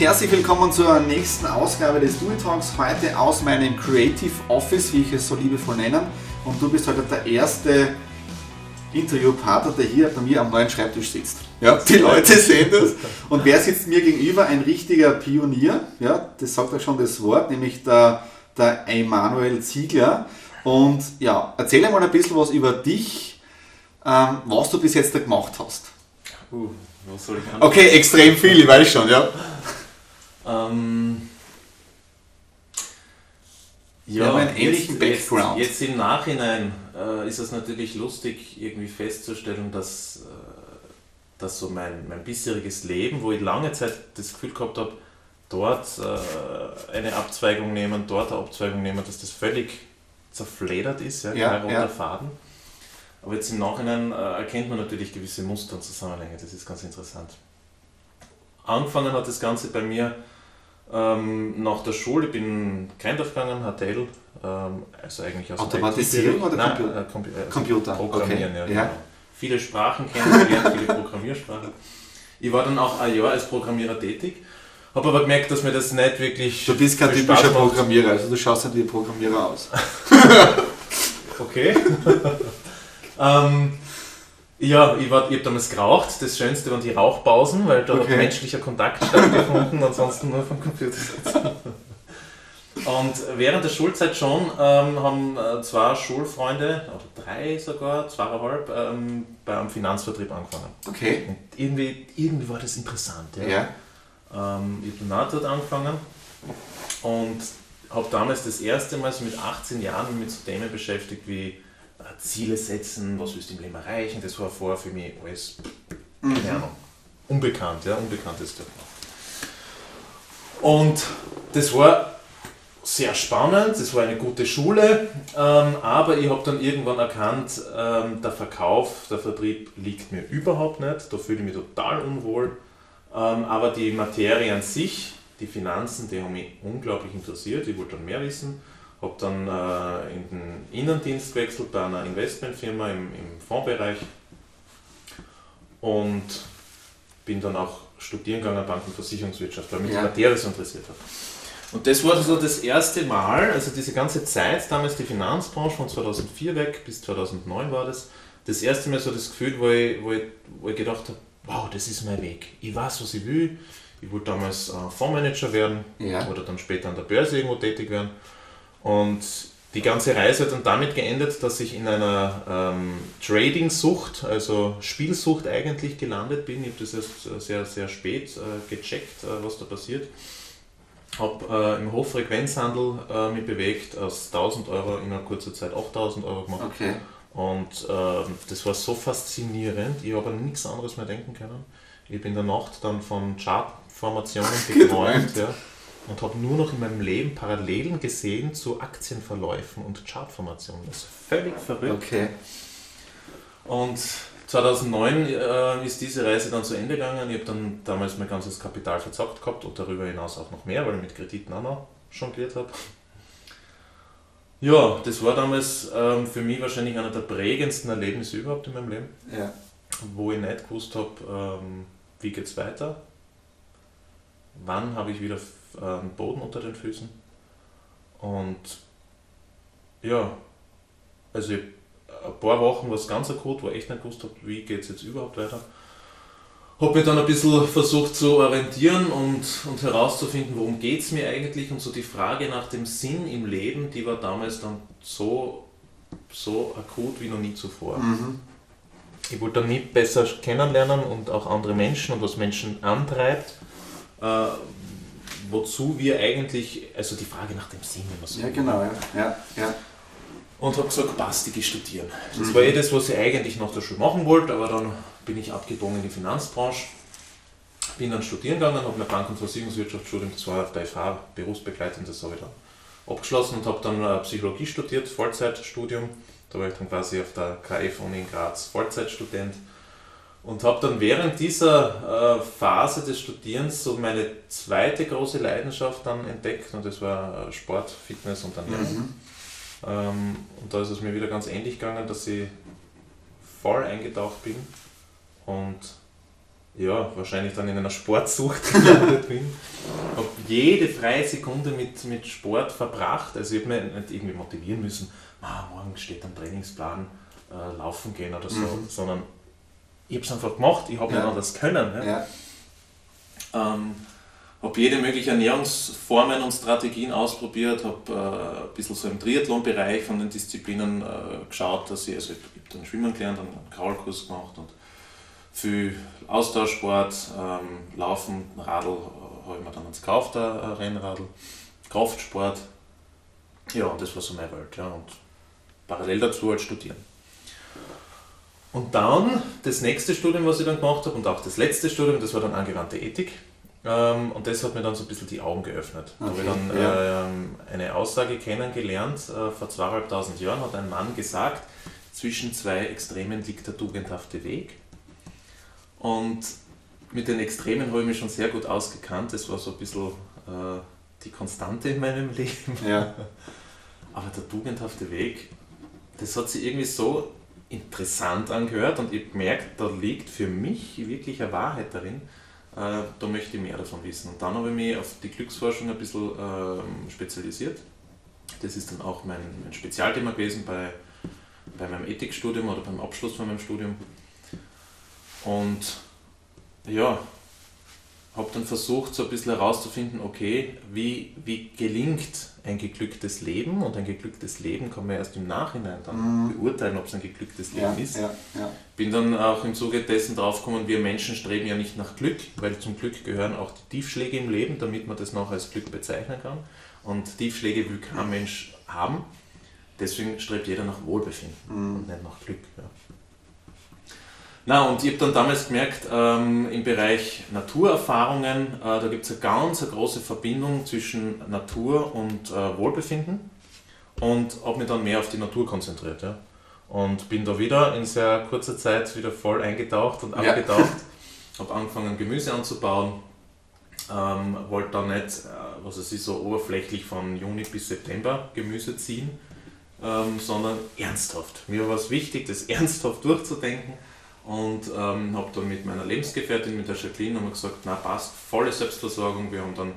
herzlich willkommen zur nächsten Ausgabe des Dewey Talks. Heute aus meinem Creative Office, wie ich es so liebevoll nenne. Und du bist heute der erste Interviewpartner, der hier bei mir am neuen Schreibtisch sitzt. Ja, die Leute sehen das. Und wer sitzt mir gegenüber? Ein richtiger Pionier. Ja, das sagt auch schon das Wort, nämlich der, der Emanuel Ziegler. Und ja, erzähl mal ein bisschen was über dich, ähm, was du bis jetzt da gemacht hast. Uh, was soll ich anfangen? Okay, extrem viel, ich weiß schon, ja. Ähm, Wir haben einen ähnlichen Background. Jetzt, jetzt im Nachhinein äh, ist es natürlich lustig, irgendwie festzustellen, dass, äh, dass so mein, mein bisheriges Leben, wo ich lange Zeit das Gefühl gehabt habe, dort äh, eine Abzweigung nehmen, dort eine Abzweigung nehmen, dass das völlig zerfledert ist, ja, Ja, roter ja. Faden. Aber jetzt im Nachhinein äh, erkennt man natürlich gewisse Muster und Zusammenhänge, das ist ganz interessant. Angefangen hat das Ganze bei mir ähm, nach der Schule, ich bin Grindorf gegangen, HTL, ähm, also eigentlich aus Automatisierung oder Nein, Computer? äh, Compu äh, Computer, Programmieren, okay. ja, Ja. genau. Viele Sprachen kennengelernt, viele Programmiersprachen. Ich war dann auch ein Jahr als Programmierer tätig, habe aber gemerkt, dass mir das nicht wirklich. Du bist kein typischer Spaß macht. Programmierer, also du schaust nicht wie ein Programmierer aus. Okay. ähm, ja, ich, war- ich habe damals geraucht. Das Schönste waren die Rauchpausen, weil da Okay. hat menschlicher Kontakt stattgefunden, ansonsten nur vom Computer sitzen. Und während der Schulzeit schon ähm, haben äh, zwei Schulfreunde, oder drei sogar, zweieinhalb, ähm, beim Finanzvertrieb angefangen. Okay. Und irgendwie, irgendwie war das interessant. Ja. Ja. Ähm, ich habe dort angefangen und habe damals das erste Mal so mit 18 Jahren mit so Themen beschäftigt wie Ziele setzen, was willst du im Leben erreichen. Das war vorher für mich alles, keine Ahnung, unbekannt, ja, unbekanntes Thema. Und das war sehr spannend, das war eine gute Schule, ähm, aber ich habe dann irgendwann erkannt, ähm, der Verkauf, der Vertrieb liegt mir überhaupt nicht, da fühle ich mich total unwohl. Ähm, aber die Materie an sich, die Finanzen, die haben mich unglaublich interessiert. Ich wollte dann mehr wissen. Habe dann äh, in den Innendienst gewechselt bei einer Investmentfirma im, im Fondsbereich und bin dann auch studieren gegangen, Bank- und Versicherungswirtschaft, weil mich Ja. die Materie so interessiert hat. Und das war so das erste Mal, also diese ganze Zeit, damals die Finanzbranche von 2004 weg bis 2009 war das, das erste Mal so das Gefühl, wo ich, wo ich, wo ich gedacht habe, wow, das ist mein Weg. Ich weiß, was ich will. Ich wollte damals äh, Fondsmanager werden Ja. oder dann später an der Börse irgendwo tätig werden. Und die ganze Reise hat dann damit geendet, dass ich in einer ähm, Trading-Sucht, also Spielsucht eigentlich gelandet bin. Ich habe das erst äh, sehr, sehr spät äh, gecheckt, äh, was da passiert. Habe äh, im Hochfrequenzhandel äh, mich bewegt, aus 1000 Euro in einer kurzen Zeit 8000 Euro gemacht. Okay. Und ähm, das war so faszinierend, ich habe an nichts anderes mehr denken können. Ich habe in der Nacht dann von Chartformationen geträumt ja, und habe nur noch in meinem Leben Parallelen gesehen zu Aktienverläufen und Chartformationen. Das ist völlig verrückt. Okay. Und 2009 äh, ist diese Reise dann zu Ende gegangen. Ich habe dann damals mein ganzes Kapital verzockt gehabt und darüber hinaus auch noch mehr, weil ich mit Krediten auch noch jongliert habe. Ja, das war damals ähm, für mich wahrscheinlich einer der prägendsten Erlebnisse überhaupt in meinem Leben, Ja. wo ich nicht gewusst habe, ähm, wie geht es weiter, wann habe ich wieder äh, einen Boden unter den Füßen und ja, also ich, ein paar Wochen war es ganz akut, wo ich echt nicht gewusst habe, wie geht es jetzt überhaupt weiter. Habe mich dann ein bisschen versucht zu orientieren und, und herauszufinden, worum geht es mir eigentlich und so die Frage nach dem Sinn im Leben, die war damals dann so, so akut wie noch nie zuvor. Mhm. Ich wollte dann nie besser kennenlernen und auch andere Menschen und was Menschen antreibt, äh, wozu wir eigentlich, also die Frage nach dem Sinn, wenn man so Ja, genau, ja. Ja, ja. Und habe gesagt, passt, ich gehe studieren. Das war eh das, was ich eigentlich nach der Schule machen wollte, aber dann bin ich abgebogen in die Finanzbranche. Bin dann studieren gegangen, habe mein Bank- und Versicherungswirtschaftsstudium, das war bei FH berufsbegleitend, das habe ich dann abgeschlossen und habe dann äh, Psychologie studiert, Vollzeitstudium. Da war ich dann quasi auf der KF-Uni in Graz Vollzeitstudent und habe dann während dieser äh, Phase des Studierens so meine zweite große Leidenschaft dann entdeckt und das war äh, Sport, Fitness und Ernährung. Mhm. Ähm, und da ist es mir wieder ganz ähnlich gegangen, dass ich voll eingetaucht bin und ja, wahrscheinlich dann in einer Sportsucht gelandet bin. Habe jede freie Sekunde mit, mit Sport verbracht. Also ich habe mich nicht irgendwie motivieren müssen, ah, morgen steht ein Trainingsplan, äh, laufen gehen oder so, mhm. sondern ich habe es einfach gemacht, ich habe ja. nicht anders können. Ja. ja. Ähm, habe jede mögliche Ernährungsformen und Strategien ausprobiert, habe äh, ein bisschen so im Triathlon-Bereich von den Disziplinen äh, geschaut, dass ich, also ich, habe dann Schwimmen gelernt, dann einen Kraulkurs gemacht und viel Austauschsport, ähm, Laufen, Radl äh, habe ich mir dann jetzt gekauft, ein Rennradl, Kraftsport, ja und das war so meine Welt ja, und parallel dazu halt studieren. Und dann das nächste Studium, was ich dann gemacht habe und auch das letzte Studium, das war dann angewandte Ethik. Ähm, und das hat mir dann so ein bisschen die Augen geöffnet. Da habe ich dann ja. ähm, eine Aussage kennengelernt, äh, vor zweieinhalbtausend Jahren hat ein Mann gesagt, zwischen zwei Extremen liegt der tugendhafte Weg. Und mit den Extremen habe ich mich schon sehr gut ausgekannt. Das war so ein bisschen äh, die Konstante in meinem Leben. Ja. Aber der tugendhafte Weg, das hat sich irgendwie so interessant angehört und ich gemerkt, da liegt für mich wirklich eine Wahrheit darin äh, da möchte ich mehr davon wissen. Und dann habe ich mich auf die Glücksforschung ein bisschen äh, spezialisiert. Das ist dann auch mein, mein Spezialthema gewesen bei, bei meinem Ethikstudium oder beim Abschluss von meinem Studium. Und ja, habe dann versucht, so ein bisschen herauszufinden, okay, wie, wie gelingt ein geglücktes Leben und ein geglücktes Leben kann man erst im Nachhinein dann mhm. beurteilen, ob es ein geglücktes Leben ja, ist. Ja, ja. Bin dann auch im Zuge dessen draufgekommen, wir Menschen streben ja nicht nach Glück, weil zum Glück gehören auch die Tiefschläge im Leben, damit man das noch als Glück bezeichnen kann. Und Tiefschläge will kein Mensch haben. Deswegen strebt jeder nach Wohlbefinden mhm. und nicht nach Glück. Na, und ich habe dann damals gemerkt, ähm, im Bereich Naturerfahrungen, äh, da gibt es eine ganz eine große Verbindung zwischen Natur und äh, Wohlbefinden und habe mich dann mehr auf die Natur konzentriert. Ja. Und bin da wieder in sehr kurzer Zeit wieder voll eingetaucht und ja. abgetaucht. habe angefangen Gemüse anzubauen, ähm, wollte dann nicht, äh, was es ist, so oberflächlich von Juni bis September Gemüse ziehen, ähm, sondern ernsthaft. Mir war es wichtig, das ernsthaft durchzudenken und ähm, habe dann mit meiner Lebensgefährtin, mit der Jacqueline, haben gesagt, na passt, volle Selbstversorgung. Wir haben dann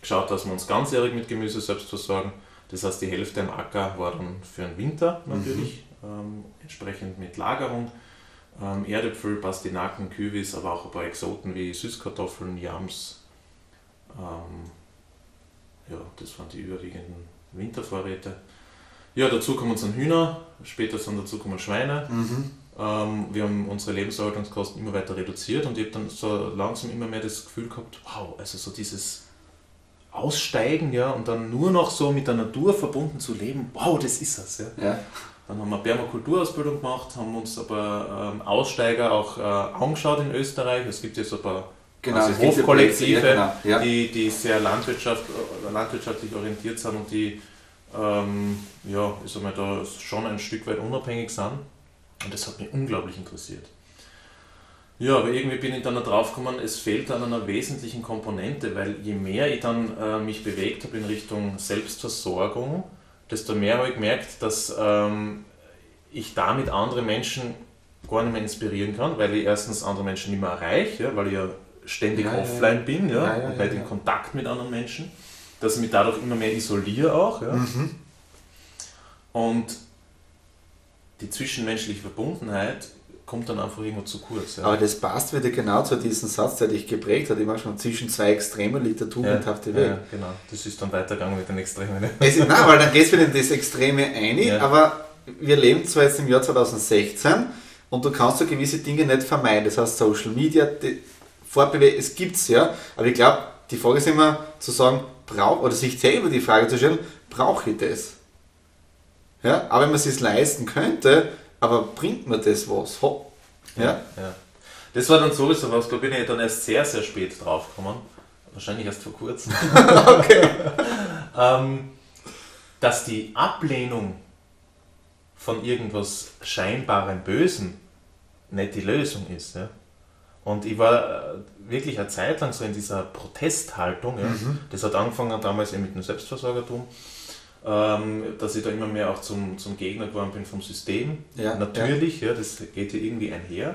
geschaut, dass wir uns ganzjährig mit Gemüse selbst versorgen. Das heißt, die Hälfte am Acker war dann für den Winter natürlich, mhm. ähm, entsprechend mit Lagerung. Ähm, Erdäpfel, Pastinaken, Küwis, aber auch ein paar Exoten wie Süßkartoffeln, Yams. Ähm, ja, das waren die überwiegenden Wintervorräte. Ja, dazu kommen dann Hühner, später sind dazu kommen Schweine. Mhm. Ähm, wir haben unsere Lebenserhaltungskosten immer weiter reduziert und ich habe dann so langsam immer mehr das Gefühl gehabt, wow, also so dieses Aussteigen ja, und dann nur noch so mit der Natur verbunden zu leben, wow, das ist es. Ja. ja. Dann haben wir Permakulturausbildung gemacht, haben uns aber ähm, Aussteiger auch äh, angeschaut in Österreich. Es gibt jetzt ein paar genau, also Hofkollektive, ja, genau. ja. die, die sehr landwirtschaft, äh, landwirtschaftlich orientiert sind und die ähm, ja, ich sag mal, da schon ein Stück weit unabhängig sind. Und das hat mich unglaublich interessiert. Ja, aber irgendwie bin ich dann drauf gekommen, es fehlt an einer wesentlichen Komponente, weil je mehr ich dann äh, mich bewegt habe in Richtung Selbstversorgung, desto mehr habe ich gemerkt, dass ähm, ich damit andere Menschen gar nicht mehr inspirieren kann, weil ich erstens andere Menschen nicht mehr erreiche, ja, weil ich ja ständig ja, offline ja, bin ja, und nicht in Kontakt mit anderen Menschen, dass ich mich dadurch immer mehr isoliere auch. Ja. Mhm. Und die zwischenmenschliche Verbundenheit kommt dann einfach irgendwo zu kurz. Ja. Aber das passt wieder genau zu diesem Satz, der dich geprägt hat. Immer schon zwischen zwei Extremen liegt der tugendhafte ja, Weg. Ja, genau. Das ist dann weitergegangen mit den Extremen. Es ist, nein, weil dann geht es wieder in das Extreme ein, ja. aber wir leben zwar jetzt im Jahr 2016 und du kannst so gewisse Dinge nicht vermeiden. Das heißt, Social Media, Fortbewegung, es gibt es ja, aber ich glaube, die Frage ist immer zu sagen, brauch, oder sich selber die Frage zu stellen, brauche ich das? Ja, aber wenn man es sich leisten könnte, aber bringt mir das was? Ho. Ja? ja? Ja, Das war dann sowieso was, da bin ich dann erst sehr, sehr spät draufgekommen. Wahrscheinlich erst vor kurzem. okay. ähm, dass die Ablehnung von irgendwas scheinbarem Bösen nicht die Lösung ist. Ja? Und ich war äh, wirklich eine Zeit lang so in dieser Protesthaltung. Ja? Mhm. Das hat angefangen damals eben mit dem Selbstversorgertum ähm, dass ich da immer mehr auch zum, zum Gegner geworden bin vom System. Ja, Natürlich, ja. ja das geht ja irgendwie einher.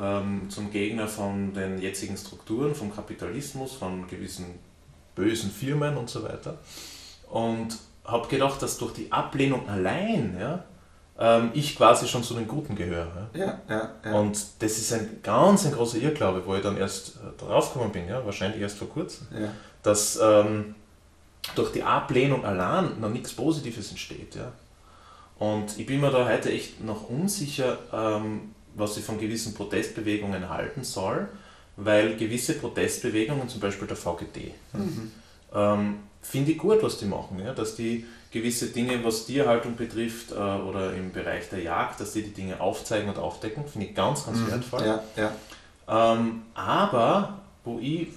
ähm, zum Gegner von den jetzigen Strukturen, vom Kapitalismus, von gewissen bösen Firmen und so weiter. Und habe gedacht, dass durch die Ablehnung allein ja, ähm, ich quasi schon zu den Guten gehöre. Ja, ja, ja. Und das ist ein ganz ein großer Irrglaube, wo ich dann erst äh, draufgekommen bin, ja, wahrscheinlich erst vor kurzem, ja. dass ähm, durch die Ablehnung allein noch nichts Positives entsteht. Ja. Und ich bin mir da heute echt noch unsicher, ähm, was ich von gewissen Protestbewegungen halten soll, weil gewisse Protestbewegungen, zum Beispiel der VGT, Mhm. ähm, finde ich gut, was die machen, ja? dass die gewisse Dinge, was Tierhaltung betrifft äh, oder im Bereich der Jagd, dass die die Dinge aufzeigen und aufdecken, finde ich ganz, ganz wertvoll. Mhm. Ja, ja. Ähm, aber, wo ich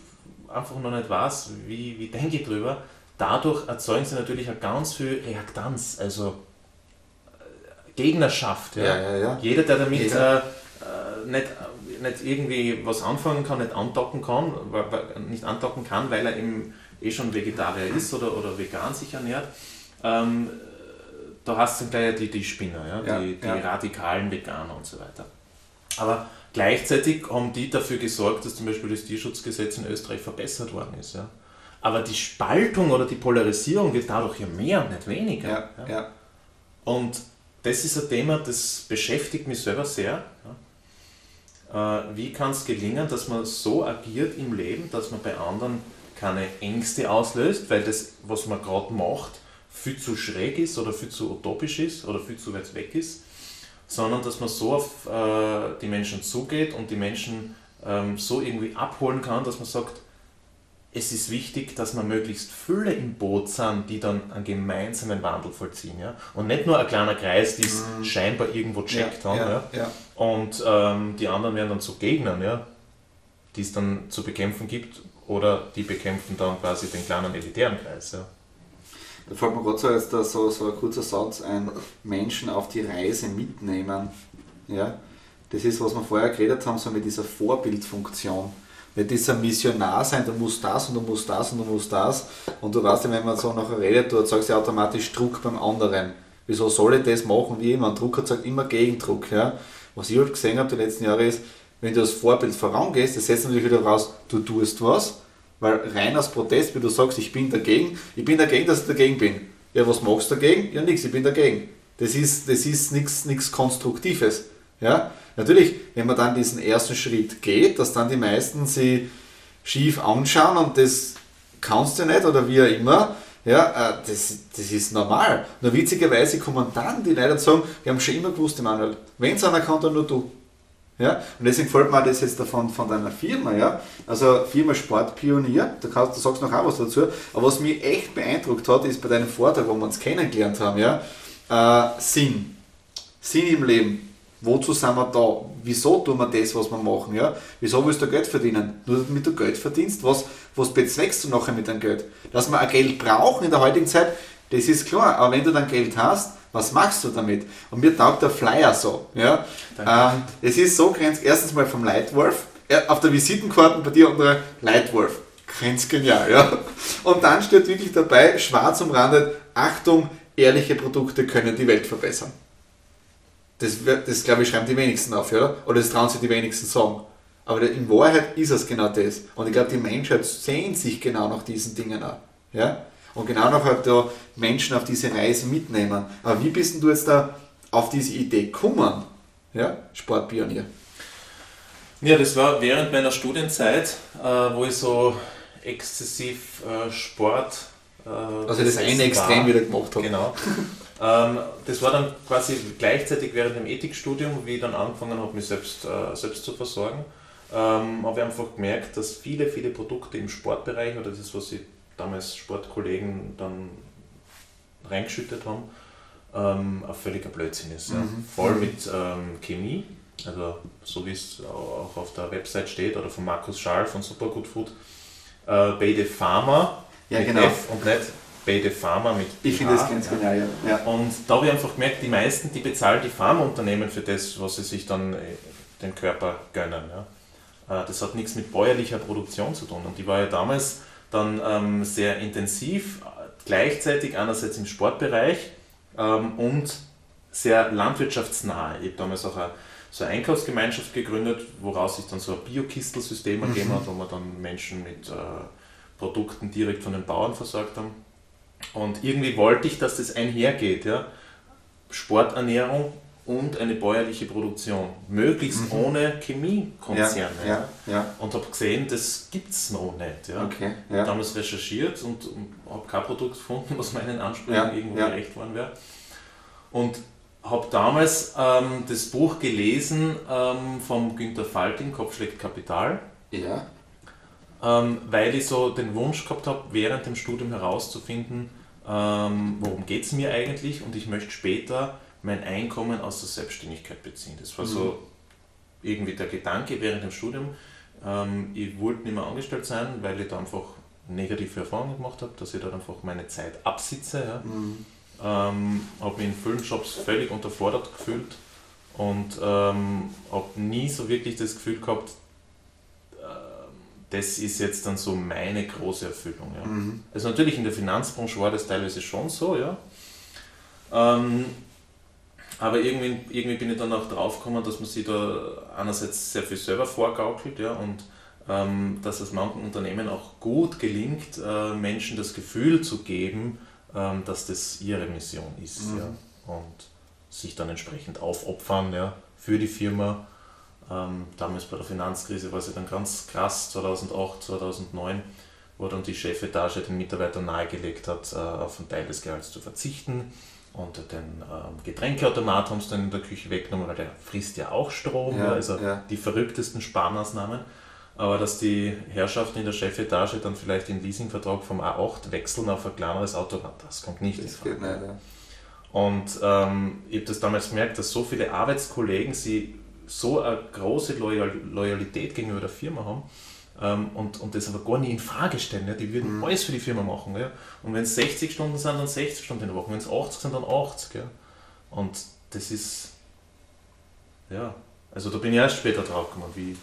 einfach noch nicht weiß, wie, wie denke ich drüber, dadurch erzeugen sie natürlich auch ganz viel Reaktanz, also äh, Gegnerschaft. Ja? Ja, ja. Jeder, der damit Jeder. äh, äh, nicht, nicht irgendwie was anfangen kann, nicht andocken kann, nicht andocken kann, weil er eben eh schon Vegetarier ist oder, oder vegan sich ernährt, ähm, da hast du dann gleich die, die Spinner, ja? Ja, die, die radikalen Veganer und so weiter. Aber gleichzeitig haben die dafür gesorgt, dass zum Beispiel das Tierschutzgesetz in Österreich verbessert worden ist. Ja? Aber die Spaltung oder die Polarisierung wird dadurch ja mehr und nicht weniger. Ja, ja. Und das ist ein Thema, das beschäftigt mich selber sehr. Äh, Wie kann es gelingen, dass man so agiert im Leben, dass man bei anderen keine Ängste auslöst, weil das, was man gerade macht, viel zu schräg ist oder viel zu utopisch ist oder viel zu weit weg ist, sondern dass man so auf äh, die Menschen zugeht und die Menschen ähm, so irgendwie abholen kann, dass man sagt, es ist wichtig, dass man möglichst viele im Boot sind, die dann einen gemeinsamen Wandel vollziehen. Ja? Und nicht nur ein kleiner Kreis, die es scheinbar irgendwo checkt haben. Ja? ja, ja. Und ähm, die anderen werden dann zu Gegnern, ja? die es dann zu bekämpfen gibt. Oder die bekämpfen dann quasi den kleinen elitären Kreis. Ja? Da fällt mir gerade so jetzt so, so ein kurzer Satz ein, Menschen auf die Reise mitnehmen. Ja? Das ist, was wir vorher geredet haben, so mit dieser Vorbildfunktion. Nicht dieser Missionar sein, du musst das und du musst das und du musst das. Und du weißt ja, wenn man so nachher redet, du erzeugst ja automatisch Druck beim anderen. Wieso soll ich das machen wie? Ein Druck erzeugt immer Gegendruck. Ja? Was ich halt gesehen habe die letzten Jahre ist, wenn du als Vorbild vorangehst, das setzt natürlich wieder raus, du tust was, weil rein aus Protest, wie du sagst, ich bin dagegen, ich bin dagegen, dass ich dagegen bin. Ja, was machst du dagegen? Ja, nichts, ich bin dagegen. Das ist, das ist nichts Konstruktives. Ja? Natürlich, wenn man dann diesen ersten Schritt geht, dass dann die meisten sie schief anschauen und das kannst du nicht oder wie auch immer, ja, äh, das, das ist normal. Nur witzigerweise kommen dann die Leute und sagen, wir haben schon immer gewusst, Emanuel, wenn es einer kann, dann nur du. Ja? Und deswegen gefällt mir das jetzt davon von deiner Firma. Ja? Also Firma Sportpionier, da, kannst, du sagst noch auch was dazu. Aber was mich echt beeindruckt hat, ist bei deinem Vortrag, wo wir uns kennengelernt haben, ja? Äh, Sinn. Sinn im Leben. Wozu sind wir da? Wieso tun wir das, was wir machen? Ja? Wieso willst du Geld verdienen? Nur damit du Geld verdienst? Was, was bezweckst du nachher mit deinem Geld? Dass wir ein Geld brauchen in der heutigen Zeit, das ist klar. Aber wenn du dann Geld hast, was machst du damit? Und mir taugt der Flyer so. Ja? Ähm, es ist so grenz, erstens mal vom Leitwolf. Äh, Auf der Visitenkarte bei dir unter Leitwolf. Ganz genial, ja. Und dann steht wirklich dabei, schwarz umrandet, Achtung, ehrliche Produkte können die Welt verbessern. Das, das glaube ich, schreiben die wenigsten auf, oder? Oder das trauen sich die wenigsten sagen. Aber in Wahrheit ist es genau das. Und ich glaube, die Menschheit sehnt sich genau nach diesen Dingen an. Ja? Und genau noch halt da Menschen auf diese Reise mitnehmen. Aber wie bist du jetzt da auf diese Idee gekommen? Ja? Sportpionier. Ja, das war während meiner Studienzeit, äh, wo ich so exzessiv äh, Sport. Äh, Also das eine Extrem wieder gemacht habe. Genau. ähm, das war dann quasi gleichzeitig während dem Ethikstudium, wie ich dann angefangen habe, mich selbst, äh, selbst zu versorgen. Ähm, habe ich einfach gemerkt, dass viele, viele Produkte im Sportbereich oder das, was ich damals Sportkollegen dann reingeschüttet haben, ähm, ein völliger Blödsinn ist. Ja. Mhm. Voll mit ähm, Chemie, also so wie es auch auf der Website steht oder von Markus Schall von Supergood Food. Äh, Bede Pharma Ja, genau. F und nicht Bede Pharma mit Ich finde das ganz ja. genial, ja. ja. Und da habe ich einfach gemerkt, die meisten, die bezahlen die Pharmaunternehmen für das, was sie sich dann äh, den Körper gönnen. Ja. Äh, Das hat nichts mit bäuerlicher Produktion zu tun. Und die war ja damals dann ähm, sehr intensiv, gleichzeitig einerseits im Sportbereich ähm, und sehr landwirtschaftsnah. Ich habe damals auch eine, so eine Einkaufsgemeinschaft gegründet, woraus sich dann so ein Bio-Kistelsystem mhm. ergeben hat, wo wir dann Menschen mit äh, Produkten direkt von den Bauern versorgt haben. Und irgendwie wollte ich, dass das einhergeht. Ja? Sporternährung und eine bäuerliche Produktion. Möglichst mhm. ohne Chemiekonzerne. Ja, ja, ja. Und habe gesehen, das gibt es noch nicht. Ja. Okay, ja. Damals recherchiert und, und habe kein Produkt gefunden, was meinen Ansprüchen irgendwo gerecht worden wäre. Und habe damals ähm, das Buch gelesen ähm, vom Günter Falting, Kopf schlägt Kapital. Ja. Ähm, weil ich so den Wunsch gehabt habe, während dem Studium herauszufinden, ähm, worum geht es mir eigentlich und ich möchte später mein Einkommen aus der Selbstständigkeit beziehen. Das war mhm. so irgendwie der Gedanke während dem Studium. Ähm, ich wollte nicht mehr angestellt sein, weil ich da einfach negative Erfahrungen gemacht habe, dass ich da einfach meine Zeit absitze. Ja. Mhm. Ähm, habe mich in vielen Jobs völlig unterfordert gefühlt und ähm, habe nie so wirklich das Gefühl gehabt, das ist jetzt dann so meine große Erfüllung. Ja. Mhm. Also natürlich in der Finanzbranche war das teilweise schon so, ja. Ähm, aber irgendwie, irgendwie bin ich dann auch drauf gekommen, dass man sich da einerseits sehr viel selber vorgaukelt ja, und ähm, dass es manchen Unternehmen auch gut gelingt, äh, Menschen das Gefühl zu geben, ähm, dass das ihre Mission ist mhm. ja, und sich dann entsprechend aufopfern ja, für die Firma. Ähm, damals bei der Finanzkrise war es dann ganz krass, 2008, 2009, wo dann die Chefetage den Mitarbeitern nahegelegt hat, äh, auf einen Teil des Gehalts zu verzichten und den ähm, Getränkeautomat haben sie dann in der Küche weggenommen, weil der frisst ja auch Strom, ja, also ja. die verrücktesten Sparmaßnahmen. Aber dass die Herrschaften in der Chefetage dann vielleicht den Leasingvertrag vom A8 wechseln auf ein kleineres Auto, das kommt nicht das in Frage. Ja. Und ähm, ich habe das damals gemerkt, dass so viele Arbeitskollegen sie so eine große Loyal Loyalität gegenüber der Firma haben, ähm, und, und das aber gar nicht in Frage stellen. Ja? Die würden mhm. alles für die Firma machen. Ja? Und wenn es 60 Stunden sind, dann 60 Stunden in der Woche. Wenn es 80 sind, dann 80. Ja? Und das ist, ja, also da bin ich erst später drauf gekommen, wie,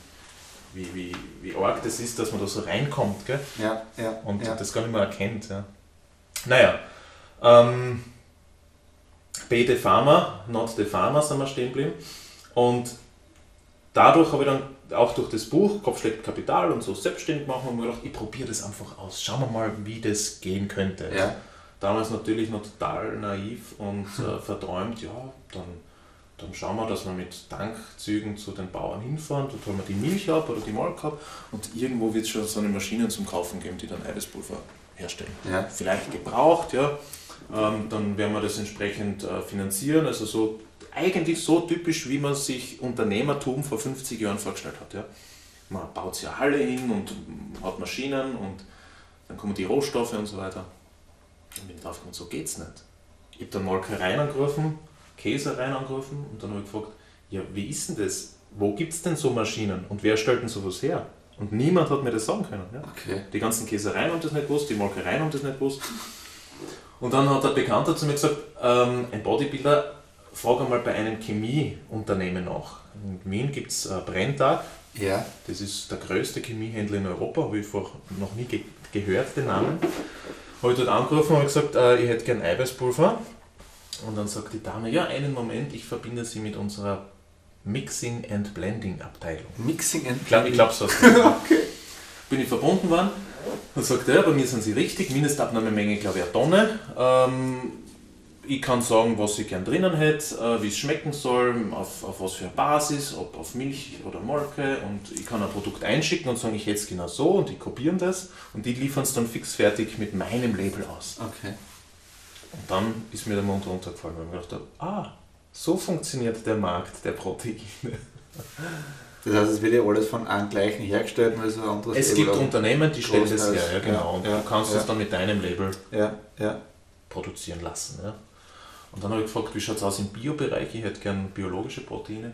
wie, wie, wie arg das ist, dass man da so reinkommt. Gell? Ja, ja, und ja. das gar nicht mehr erkennt. Ja? Naja, ähm, B the Farmer, not the Farmer sind wir stehen geblieben. Und dadurch habe ich dann auch durch das Buch Kopf schlägt Kapital und so selbstständig machen und mir gedacht, ich probiere das einfach aus. Schauen wir mal, wie das gehen könnte. Ja. Damals natürlich noch total naiv und äh, verträumt, ja, dann, dann schauen wir, dass wir mit Tankzügen zu den Bauern hinfahren, dort holen wir die Milch ab oder die Molke ab und irgendwo wird es schon so eine Maschine zum Kaufen geben, die dann Eiweißpulver herstellen. Ja. Vielleicht gebraucht, ja. Ähm, dann werden wir das entsprechend äh, finanzieren, also so eigentlich so typisch, wie man sich Unternehmertum vor 50 Jahren vorgestellt hat. Ja. Man baut sich eine Halle hin und hat Maschinen und dann kommen die Rohstoffe und so weiter. Und bin ich drauf gekommen, so geht's nicht. Ich habe dann Molkereien angerufen, Käsereien angerufen und dann habe ich gefragt, ja, wie ist denn das? Wo gibt es denn so Maschinen und wer stellt denn sowas her? Und niemand hat mir das sagen können. Ja. Okay. Die ganzen Käsereien haben das nicht gewusst, die Molkereien haben das nicht gewusst. Und dann hat der Bekannter zu mir gesagt, ähm, ein Bodybuilder frage mal bei einem Chemieunternehmen nach. In Wien gibt es äh, Brenntag. Ja. Das ist der größte Chemiehändler in Europa, habe ich vor noch nie ge gehört, den Namen. Habe ich dort angerufen und gesagt, äh, ich hätte gern Eiweißpulver. Und dann sagt die Dame, ja, einen Moment, ich verbinde Sie mit unserer Mixing and Blending Abteilung. Mixing and Blending? Ich glaube so. okay. Bin ich verbunden worden und sagt, ja, bei mir sind Sie richtig, Mindestabnahmemenge, glaube ich, eine Tonne. Ähm, ich kann sagen, was ich gern drinnen hätte, äh, wie es schmecken soll, auf, auf was für eine Basis, ob auf Milch oder Molke und ich kann ein Produkt einschicken und sagen, ich hätte es genau so und die kopieren das und die liefern es dann fix fertig mit meinem Label aus. Okay. Und dann ist mir der Mund runtergefallen, weil ich mir gedacht habe, ah, so funktioniert der Markt der Proteine. Das heißt, es wird ja alles von einem gleichen hergestellt, nur so anderes Es Label gibt Unternehmen, die stellen das her, ja, genau. Ja, und ja, du kannst es dann mit deinem Label produzieren lassen. Ja. Und dann habe ich gefragt, wie schaut es aus im Biobereich? Ich hätte gern biologische Proteine.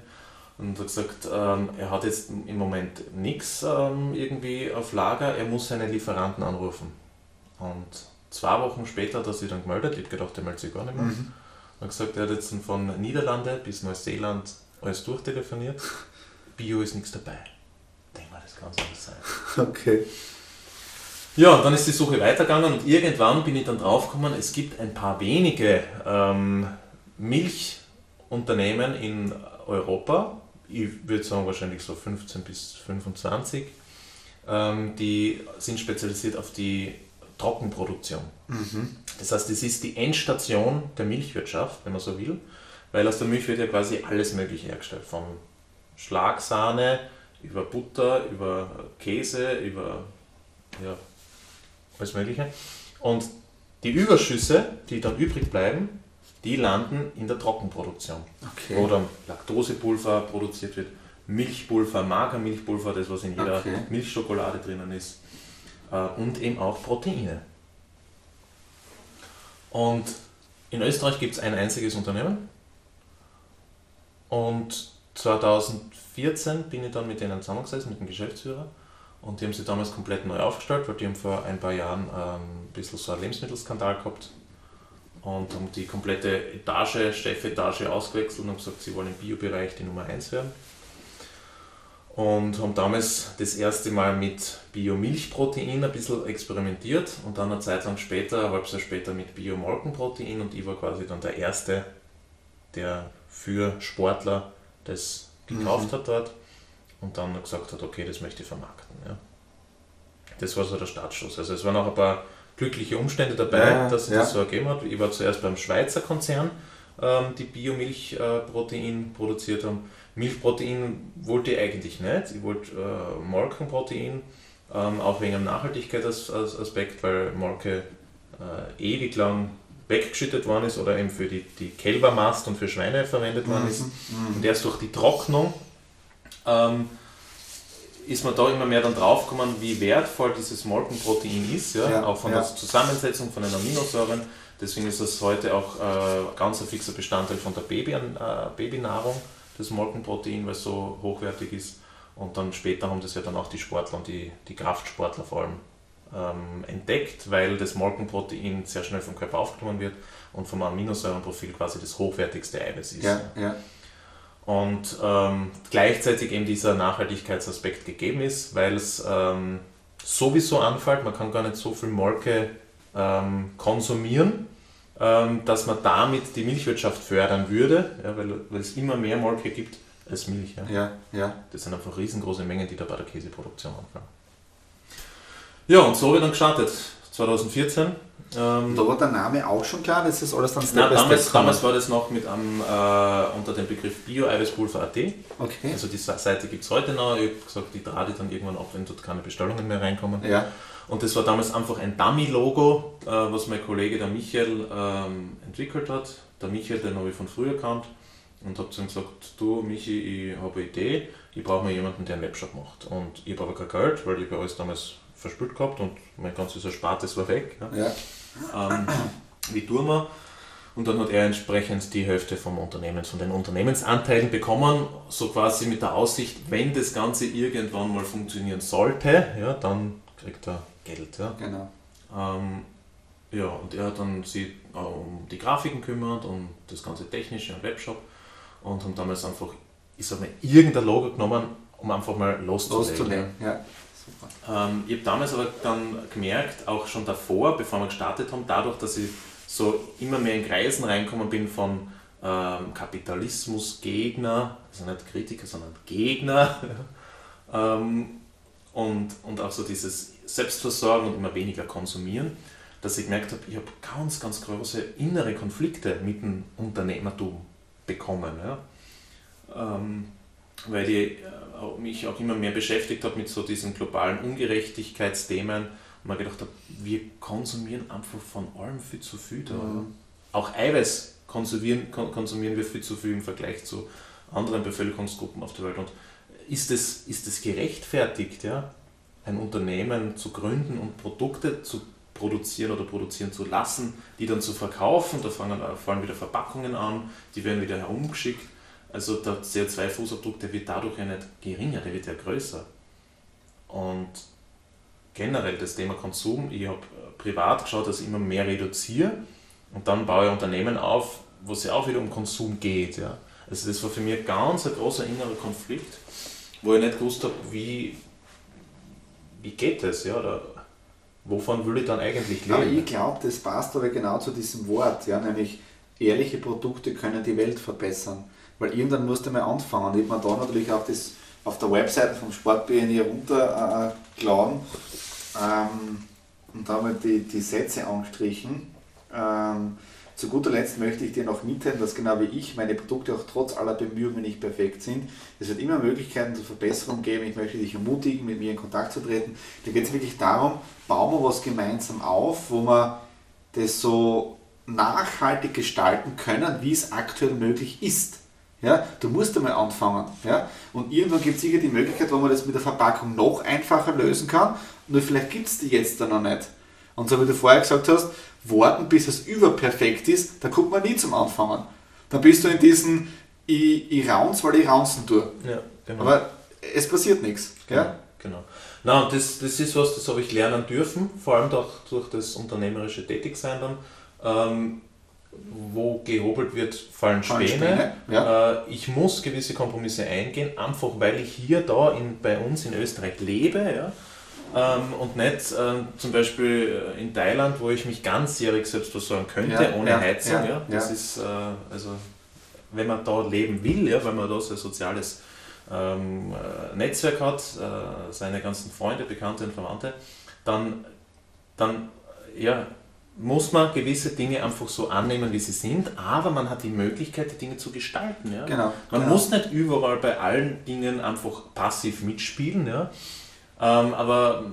Und er hat gesagt, ähm, er hat jetzt im Moment nichts ähm, irgendwie auf Lager, er muss seine Lieferanten anrufen. Und zwei Wochen später hat er sich dann gemeldet, ich habe gedacht, er meldet sich gar nicht mehr. Mhm. Er hat gesagt, er hat jetzt von Niederlande bis Neuseeland alles durchtelefoniert. Bio ist nichts dabei. Ich denke mal, das kann so nicht sein. Okay. Ja, dann ist die Suche weitergegangen und irgendwann bin ich dann draufgekommen, es gibt ein paar wenige ähm, Milch, Unternehmen in Europa, ich würde sagen wahrscheinlich so 15 bis 25, ähm, die sind spezialisiert auf die Trockenproduktion. Mhm. Das heißt, es ist die Endstation der Milchwirtschaft, wenn man so will, weil aus der Milch wird ja quasi alles Mögliche hergestellt, von Schlagsahne über Butter, über Käse, über ja, alles Mögliche. Und die Überschüsse, die dann übrig bleiben, die landen in der Trockenproduktion, okay. wo dann Laktosepulver produziert wird, Milchpulver, Magermilchpulver, das was in jeder okay. Milchschokolade drinnen ist, äh, und eben auch Proteine. Und in Österreich gibt es ein einziges Unternehmen und 2014 bin ich dann mit denen zusammengesessen, mit dem Geschäftsführer und die haben sich damals komplett neu aufgestellt, weil die haben vor ein paar Jahren ähm, ein bisschen so einen Lebensmittelskandal gehabt und haben die komplette Etage, Chefetage ausgewechselt und haben gesagt, sie wollen im Biobereich die Nummer 1 werden. Und haben damals das erste Mal mit Biomilchprotein ein bisschen experimentiert und dann eine Zeit lang später, ein halbes Jahr später mit Biomolkenprotein und ich war quasi dann der Erste, der für Sportler das gekauft mhm. hat dort und dann gesagt hat, okay, das möchte ich vermarkten. Ja. Das war so der Startschuss. Also es waren auch ein paar glückliche Umstände dabei, ja, dass es ja. das so ergeben hat. Ich war zuerst beim Schweizer Konzern, ähm, die Biomilchprotein äh, produziert haben. Milchprotein wollte ich eigentlich nicht. Ich wollte äh, Molkenprotein, ähm, auch wegen einem Nachhaltigkeitsaspekt, weil Molke äh, ewig lang weggeschüttet worden ist oder eben für die, die Kälbermast und für Schweine verwendet worden ist. Mhm. Und erst durch die Trocknung ähm, ist man da immer mehr dann draufgekommen, wie wertvoll dieses Molkenprotein ist, ja? ja auch von ja. der Zusammensetzung von den Aminosäuren. Deswegen ist das heute auch äh, ganz ein fixer Bestandteil von der Baby, äh, Babynahrung, das Molkenprotein, weil es so hochwertig ist. Und dann später haben das ja dann auch die Sportler und die, die Kraftsportler vor allem ähm, entdeckt, weil das Molkenprotein sehr schnell vom Körper aufgenommen wird und vom Aminosäurenprofil quasi das hochwertigste Eiweiß ist. Ja, ja und ähm, gleichzeitig eben dieser Nachhaltigkeitsaspekt gegeben ist, weil es ähm, sowieso anfällt, man kann gar nicht so viel Molke ähm, konsumieren, ähm, dass man damit die Milchwirtschaft fördern würde, ja, weil, weil es immer mehr Molke gibt als Milch. Ja. ja. Ja, Das sind einfach riesengroße Mengen, die da bei der Käseproduktion anfallen. Ja, und so wird dann gestartet, 2014 ähm, da war der Name auch schon klar, das ist alles dann Step Nein, damals, damals war das noch mit einem, äh, unter dem Begriff Bio-Eiweißpulver.at. Okay. Also die Seite gibt es heute noch. Ich habe gesagt, die trage ich dann irgendwann ab, wenn dort keine Bestellungen mehr reinkommen. Ja. Und das war damals einfach ein Dummy-Logo, äh, was mein Kollege der Michael ähm, entwickelt hat. Der Michael, den habe ich von früher kannt. Und habe zu ihm gesagt, du Michi, ich habe eine Idee, ich brauche mal jemanden, der einen Webshop macht. Und ich habe aber kein Geld, weil ich bei alles damals verspült gehabt und mein ganzes Erspartes war weg. Ja. Ähm, wie tun wir? Und dann hat er entsprechend die Hälfte vom Unternehmens, von den Unternehmensanteilen bekommen, so quasi mit der Aussicht, wenn das Ganze irgendwann mal funktionieren sollte, ja, dann kriegt er Geld. Ja. Genau. Ähm, ja, und er hat dann sich äh, um die Grafiken kümmert, um das ganze Technische am Webshop und haben damals einfach, ich sag mal, irgendein Logo genommen, um einfach mal loszulegen. loszulegen ja. Ähm, ich habe damals aber dann gemerkt, auch schon davor, bevor wir gestartet haben, dadurch, dass ich so immer mehr in Kreisen reinkommen bin von ähm, Kapitalismusgegner, also nicht Kritiker, sondern Gegner, ähm, und, und auch so dieses Selbstversorgen und immer weniger konsumieren, dass ich gemerkt habe, ich habe ganz, ganz große innere Konflikte mit dem Unternehmertum bekommen. Ja. Ähm, weil ich äh, mich auch immer mehr beschäftigt habe mit so diesen globalen Ungerechtigkeitsthemen und mir gedacht habe, wir konsumieren einfach von allem viel zu viel. Mhm. Auch Eiweiß konsumieren, konsumieren wir viel zu viel im Vergleich zu anderen Bevölkerungsgruppen auf der Welt. Und ist es, ist es gerechtfertigt, ja, ein Unternehmen zu gründen und Produkte zu produzieren oder produzieren zu lassen, die dann zu verkaufen, da fangen, fallen wieder Verpackungen an, die werden wieder herumgeschickt also der CO2-Fußabdruck, der wird dadurch ja nicht geringer, der wird ja größer. Und generell das Thema Konsum, ich habe privat geschaut, dass ich immer mehr reduziere und dann baue ich Unternehmen auf, wo es ja auch wieder um Konsum geht. Ja. Also das war für mich ganz ein großer innerer Konflikt, wo ich nicht gewusst habe, wie, wie geht das, ja, oder wovon will ich dann eigentlich leben. Aber ich glaube, das passt aber genau zu diesem Wort, ja, nämlich ehrliche Produkte können die Welt verbessern. Weil irgendwann musst du mal anfangen. Ich habe mir da natürlich auch das auf der Webseite vom Sport-BNI runtergeladen äh, ähm, und da haben die, die Sätze angestrichen. Ähm, zu guter Letzt möchte ich dir noch mitteilen, dass genau wie ich meine Produkte auch trotz aller Bemühungen nicht perfekt sind. Es wird immer Möglichkeiten zur Verbesserung geben. Ich möchte dich ermutigen, mit mir in Kontakt zu treten. Da geht es wirklich darum, bauen wir was gemeinsam auf, wo wir das so nachhaltig gestalten können, wie es aktuell möglich ist. Ja, du musst einmal anfangen. Ja? Und irgendwann gibt es sicher die Möglichkeit, wo man das mit der Verpackung noch einfacher lösen kann. Nur vielleicht gibt es die jetzt dann noch nicht. Und so wie du vorher gesagt hast, warten bis es überperfekt ist, da kommt man nie zum Anfangen. Dann bist du in diesen, ich, ich raunz, weil ich raunzen tue. Ja, genau. Aber es passiert nichts. Genau, ja? genau. Na, und das, das ist was, das habe ich lernen dürfen, vor allem durch, durch das unternehmerische Tätigsein dann. Ähm, wo gehobelt wird, fallen Späne. Späne ja. Äh, ich muss gewisse Kompromisse eingehen, einfach weil ich hier da in, bei uns in Österreich lebe. Ja? Ähm, und nicht äh, zum Beispiel in Thailand, wo ich mich ganzjährig selbst versorgen könnte, ja, ohne ja, Heizung. Ja, Das ist, äh, also, wenn man da leben will, ja, weil man da so ein soziales ähm, äh, Netzwerk hat, äh, seine ganzen Freunde, Bekannte und Verwandte, dann, dann ja, muss man gewisse Dinge einfach so annehmen, wie sie sind, aber man hat die Möglichkeit, die Dinge zu gestalten. Ja? Genau, man genau. muss nicht überall bei allen Dingen einfach passiv mitspielen, ja? Ähm, aber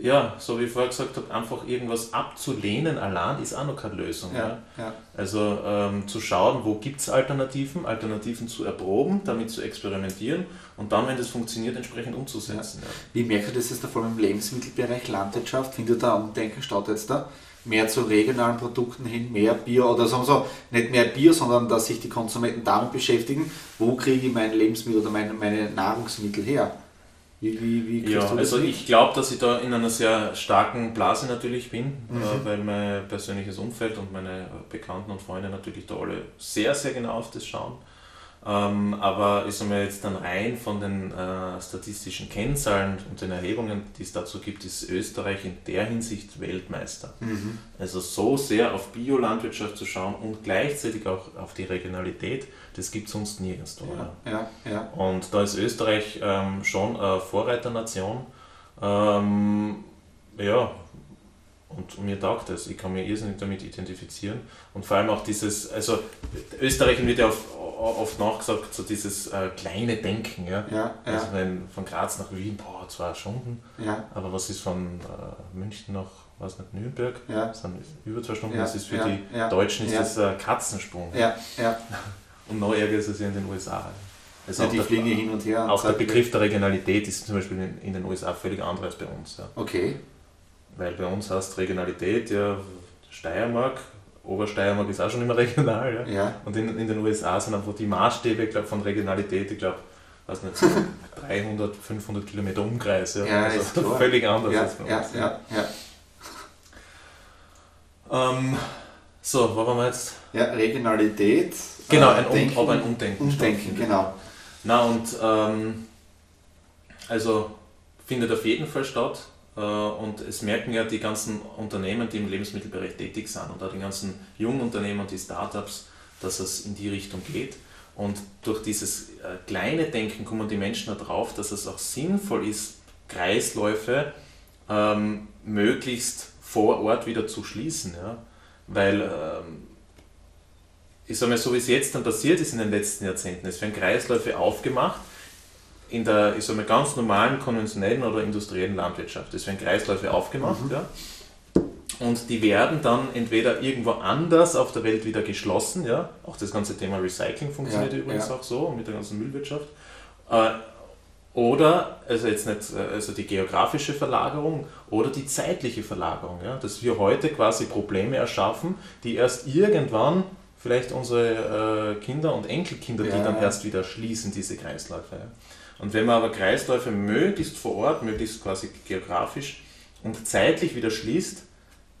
ja, so wie ich vorher gesagt habe, einfach irgendwas abzulehnen allein ist auch noch keine Lösung. Ja, ja. Also ähm, zu schauen, wo gibt es Alternativen, Alternativen zu erproben, damit zu experimentieren und dann, wenn das funktioniert, entsprechend umzusetzen. Ja. Wie merkt ihr das jetzt vor allem im Lebensmittelbereich Landwirtschaft? Findet da Umdenken statt jetzt da? Mehr zu regionalen Produkten hin, mehr Bier oder sagen wir so, nicht mehr Bier, sondern dass sich die Konsumenten damit beschäftigen, wo kriege ich meine Lebensmittel oder meine, meine Nahrungsmittel her? Wie, wie, wie ja, also ich glaube, dass ich da in einer sehr starken Blase natürlich bin, mhm. äh, weil mein persönliches Umfeld und meine Bekannten und Freunde natürlich da alle sehr, sehr genau auf das schauen. Ähm, aber ist einmal jetzt dann rein von den äh, statistischen Kennzahlen und den Erhebungen, die es dazu gibt, ist Österreich in der Hinsicht Weltmeister. Mhm. Also so sehr auf Biolandwirtschaft zu schauen und gleichzeitig auch auf die Regionalität, das gibt es sonst nirgends. Ja, ja, ja. Und da ist Österreich ähm, schon eine Vorreiternation. Ähm, ja, und mir taugt das. Ich kann mich irrsinnig damit identifizieren. Und vor allem auch dieses, also Österreich wird ja oft nachgesagt, so dieses äh, kleine Denken. Ja? Ja, ja. Also wenn von Graz nach Wien, boah, zwei Stunden. Ja. Aber was ist von äh, München nach, was nicht, Nürnberg? Ja. Das sind über zwei Stunden. Ja, das ist für die Deutschen ist das ein Katzensprung. Ja, ja. Und noch ärger ist es ja in den USA. Also ja, die fliegen hin und her. Auch der Begriff der Regionalität ist zum Beispiel in, in den USA völlig anders als bei uns. Ja. Okay. Weil bei uns heißt Regionalität ja Steiermark, Obersteiermark ist auch schon immer regional. Ja? ja. Und in, in den USA sind einfach die Maßstäbe glaub, von Regionalität, ich glaube, weiß nicht, so 300, 500 Kilometer Umkreis. Ja, ja also ist klar. völlig anders ja, als bei uns. Ja, ja, ja. Ähm, so, wo waren wir jetzt? Ja, Regionalität. Genau, ein, Denken, um, aber ein Umdenken. Umdenken, genau. Na und ähm, also findet auf jeden Fall statt. Äh, und es merken ja die ganzen Unternehmen, die im Lebensmittelbereich tätig sind und auch die ganzen jungen Unternehmen und die Startups, dass es in die Richtung geht. Und durch dieses äh, kleine Denken kommen die Menschen darauf, dass es auch sinnvoll ist, Kreisläufe ähm, möglichst vor Ort wieder zu schließen. Ja? Weil, ähm, ich sage mal, so wie es jetzt dann passiert ist in den letzten Jahrzehnten, es werden Kreisläufe aufgemacht, in der ich sag mal, ganz normalen, konventionellen oder industriellen Landwirtschaft. Es werden Kreisläufe aufgemacht. Mhm. Ja. Und die werden dann entweder irgendwo anders auf der Welt wieder geschlossen. Ja. Auch das ganze Thema Recycling funktioniert ja, übrigens ja. auch so mit der ganzen Müllwirtschaft. Äh, oder, also jetzt nicht äh, also die geografische Verlagerung oder die zeitliche Verlagerung. Ja. Dass wir heute quasi Probleme erschaffen, die erst irgendwann vielleicht unsere äh, Kinder und Enkelkinder, die dann erst wieder schließen, diese Kreisläufe. Ja. Und wenn man aber Kreisläufe möglichst vor Ort, möglichst quasi geografisch und zeitlich wieder schließt,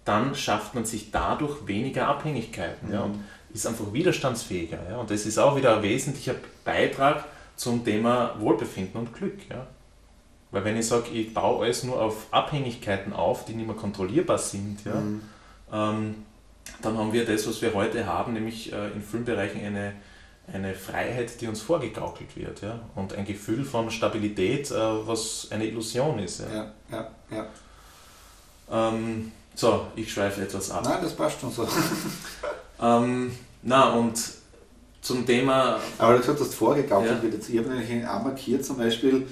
dann schafft man sich dadurch weniger Abhängigkeiten mhm. ja, und ist einfach widerstandsfähiger. Ja. Und das ist auch wieder ein wesentlicher Beitrag zum Thema Wohlbefinden und Glück. Ja. Weil wenn ich sage, ich baue alles nur auf Abhängigkeiten auf, die nicht mehr kontrollierbar sind, ja, mhm. ähm, dann haben wir das, was wir heute haben, nämlich äh, in vielen Bereichen eine, eine Freiheit, die uns vorgegaukelt wird. Ja? Und ein Gefühl von Stabilität, äh, was eine Illusion ist. Ja, ja, ja. Ähm, so, ich schweife etwas ab. Nein, das passt schon so. ähm, na, und zum Thema. Aber du hast, vorgegaukelt ja. wird. Ich habe nämlich auch markiert zum Beispiel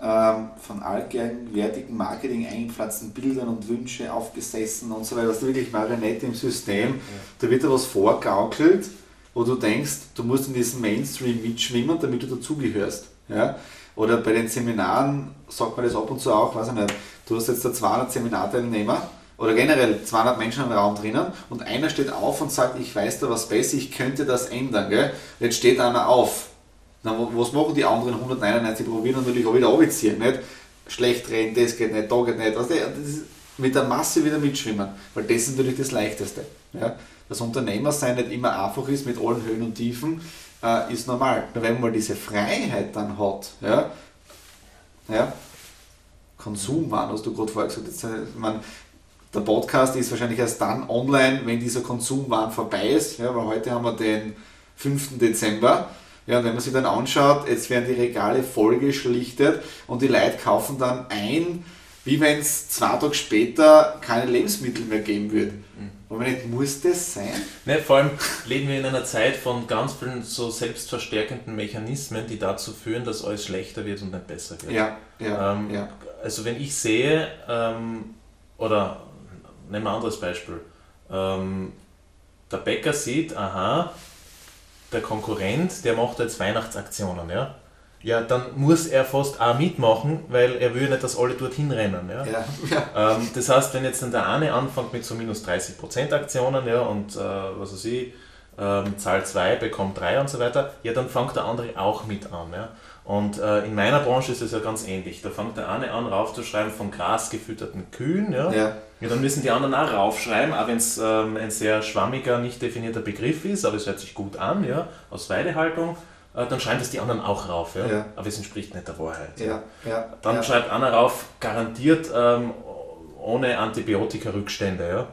ähm, von allgegenwärtigen Marketing eingepflanzten Bildern und Wünsche aufgesessen und so weiter. Das ist wirklich Marionette im System. Ja. Da wird da was vorgaukelt, wo du denkst, du musst in diesem Mainstream mitschwimmen, damit du dazugehörst. Ja? Oder bei den Seminaren sagt man das ab und zu auch, weiß ich nicht, du hast jetzt da 200 Seminarteilnehmer oder generell 200 Menschen im Raum drinnen und einer steht auf und sagt, ich weiß da was besser, ich könnte das ändern. Gell? Jetzt steht einer auf. Na, was machen die anderen 199? probieren natürlich auch wieder abziehen. Nicht? Schlecht reden, das geht nicht, da geht nicht. Was, das mit der Masse wieder mitschwimmen, weil das ist natürlich das Leichteste. Ja? Das Unternehmersein nicht immer einfach ist mit allen Höhen und Tiefen, äh, ist normal. Wenn man diese Freiheit dann hat, ja, ja, Konsumwahn, hast du gerade vorher gesagt, jetzt, man, der Podcast ist wahrscheinlich erst dann online, wenn dieser Konsumwahn vorbei ist, ja, weil heute haben wir den 5. Dezember. Ja, und wenn man sich dann anschaut, jetzt werden die Regale vollgeschlichtet und die Leute kaufen dann ein, wie wenn es zwei Tage später keine Lebensmittel mehr geben würde. Mhm. Aber nicht, muss das sein? Ne, vor allem leben wir in einer Zeit von ganz vielen so selbstverstärkenden Mechanismen, die dazu führen, dass alles schlechter wird und nicht besser wird. Ja, ja, ähm, ja. Also wenn ich sehe, ähm, oder nehmen wir ein anderes Beispiel. Ähm, der Bäcker sieht, aha, der Konkurrent, der macht jetzt Weihnachtsaktionen, ja. Ja, dann muss er fast auch mitmachen, weil er will nicht, dass alle dorthin rennen. Ja? ja, ja. Ähm, das heißt, wenn jetzt dann der eine anfängt mit so minus 30% Aktionen ja, und äh, was weiß ich, ähm, Zahl 2 bekommt 3 und so weiter, ja, dann fängt der andere auch mit an. Ja? Und äh, in meiner Branche ist es ja ganz ähnlich. Da fängt der eine an, raufzuschreiben von Gras gefütterten Kühen. Ja? Ja. ja dann müssen die anderen auch raufschreiben, auch wenn es ähm, ein sehr schwammiger, nicht definierter Begriff ist, aber es hört sich gut an, ja, aus Weidehaltung. Äh, dann schreiben das die anderen auch rauf. Ja? ja. Aber es entspricht nicht der Wahrheit. Ja. Ja. Dann schreibt einer rauf, garantiert ähm, ohne Antibiotika-Rückstände. Ja?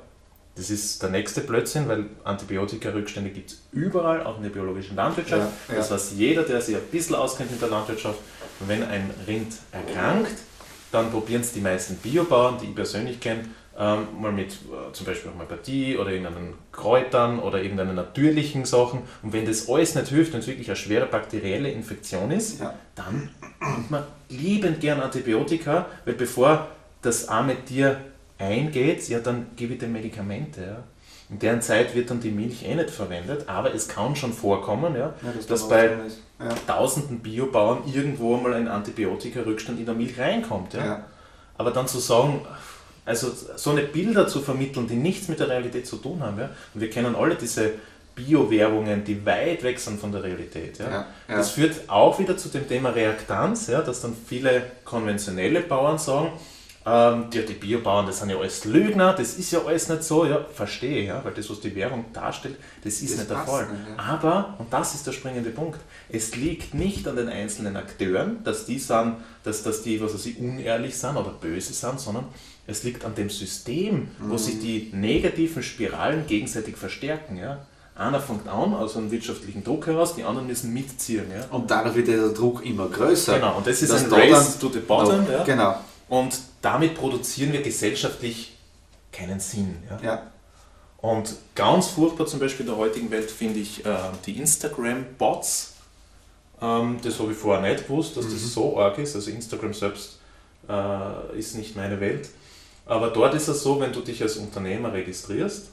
Das ist der nächste Blödsinn, weil Antibiotika-Rückstände gibt es überall, auch in der biologischen Landwirtschaft. Das weiß jeder, der sich ein bisschen auskennt in der Landwirtschaft. wenn ein Rind erkrankt, dann probieren es die meisten Biobauern, die ich persönlich kenne, ähm, mal mit äh, zum Beispiel Homöopathie oder irgendeinen Kräutern oder irgendeinen natürlichen Sachen. Und wenn das alles nicht hilft, wenn es wirklich eine schwere bakterielle Infektion ist, ja. dann nimmt man liebend gern Antibiotika, weil bevor das arme Tier eingeht, ja, dann gebe ich dir Medikamente. Ja. In deren Zeit wird dann die Milch eh nicht verwendet, aber es kann schon vorkommen, ja, ja das dass bei ja. tausenden Biobauern irgendwo mal ein Antibiotika-Rückstand in der Milch reinkommt. Ja. Aber dann zu sagen, also so eine Bilder zu vermitteln, die nichts mit der Realität zu tun haben, ja, und wir kennen alle diese Bio-Werbungen, die weit weg sind von der Realität. Ja. ja, ja. Das führt auch wieder zu dem Thema Reaktanz, ja, dass dann viele konventionelle Bauern sagen, ähm, die, die Biobauern, das sind ja alles Lügner, das ist ja alles nicht so, ja, verstehe, ja, weil das, was die Währung darstellt, das ist das nicht der Fall. Nicht, ja. Aber, und das ist der springende Punkt, es liegt nicht an den einzelnen Akteuren, dass die sind, dass, dass die, was weiß ich, unehrlich sind oder böse sind, sondern es liegt an dem System, wo mhm. sich die negativen Spiralen gegenseitig verstärken. Ja. Einer fängt an aus einem wirtschaftlichen Druck heraus, die anderen müssen mitziehen. Ja. Und dadurch wird der Druck immer größer. Genau, und das ist ein Race to the Bottom. No, ja. Genau. Und damit produzieren wir gesellschaftlich keinen Sinn. Ja? ja. Und ganz furchtbar zum Beispiel in der heutigen Welt finde ich äh, die Instagram-Bots. Ähm, das habe ich vorher nicht gewusst, dass mhm. das so arg ist. Also Instagram selbst äh, ist nicht meine Welt. Aber dort ist es so, wenn du dich als Unternehmer registrierst,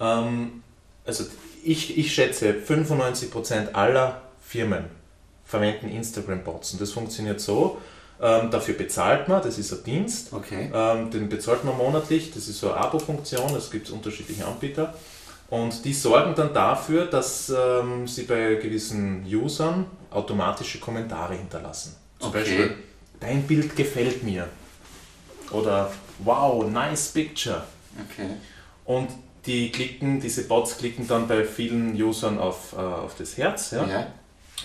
ähm, also ich, ich schätze 95% aller Firmen verwenden Instagram-Bots. Und das funktioniert so, ähm, dafür bezahlt man, das ist ein Dienst. Okay. Ähm, den bezahlt man monatlich, das ist so eine Abo-Funktion, es gibt unterschiedliche Anbieter. Und die sorgen dann dafür, dass ähm, sie bei gewissen Usern automatische Kommentare hinterlassen. Zum okay. Beispiel, dein Bild gefällt mir. Oder wow, nice picture. Okay. Und die klicken, diese Bots klicken dann bei vielen Usern auf, äh, auf das Herz ja, ja.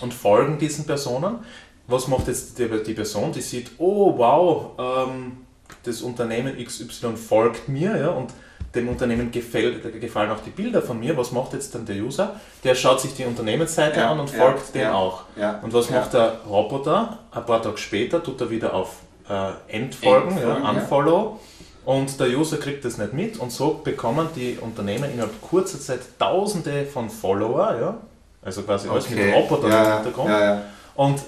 und folgen diesen Personen was macht jetzt die, die Person, die sieht, oh wow, ähm, das Unternehmen XY folgt mir ja, und dem Unternehmen gefällt, gefallen auch die Bilder von mir. Was macht jetzt dann der User? Der schaut sich die Unternehmensseite Ja, an und folgt dem auch. Und was macht der Roboter? Ein paar Tage später tut er wieder auf äh, Endfolgen, Entfolgen, ja, ja. Unfollow. Und der User kriegt das nicht mit und so bekommen die Unternehmen innerhalb kurzer Zeit tausende von Follower, ja? also quasi alles mit Okay. Robotern ja, im ja, Hintergrund. Ja, ja. Und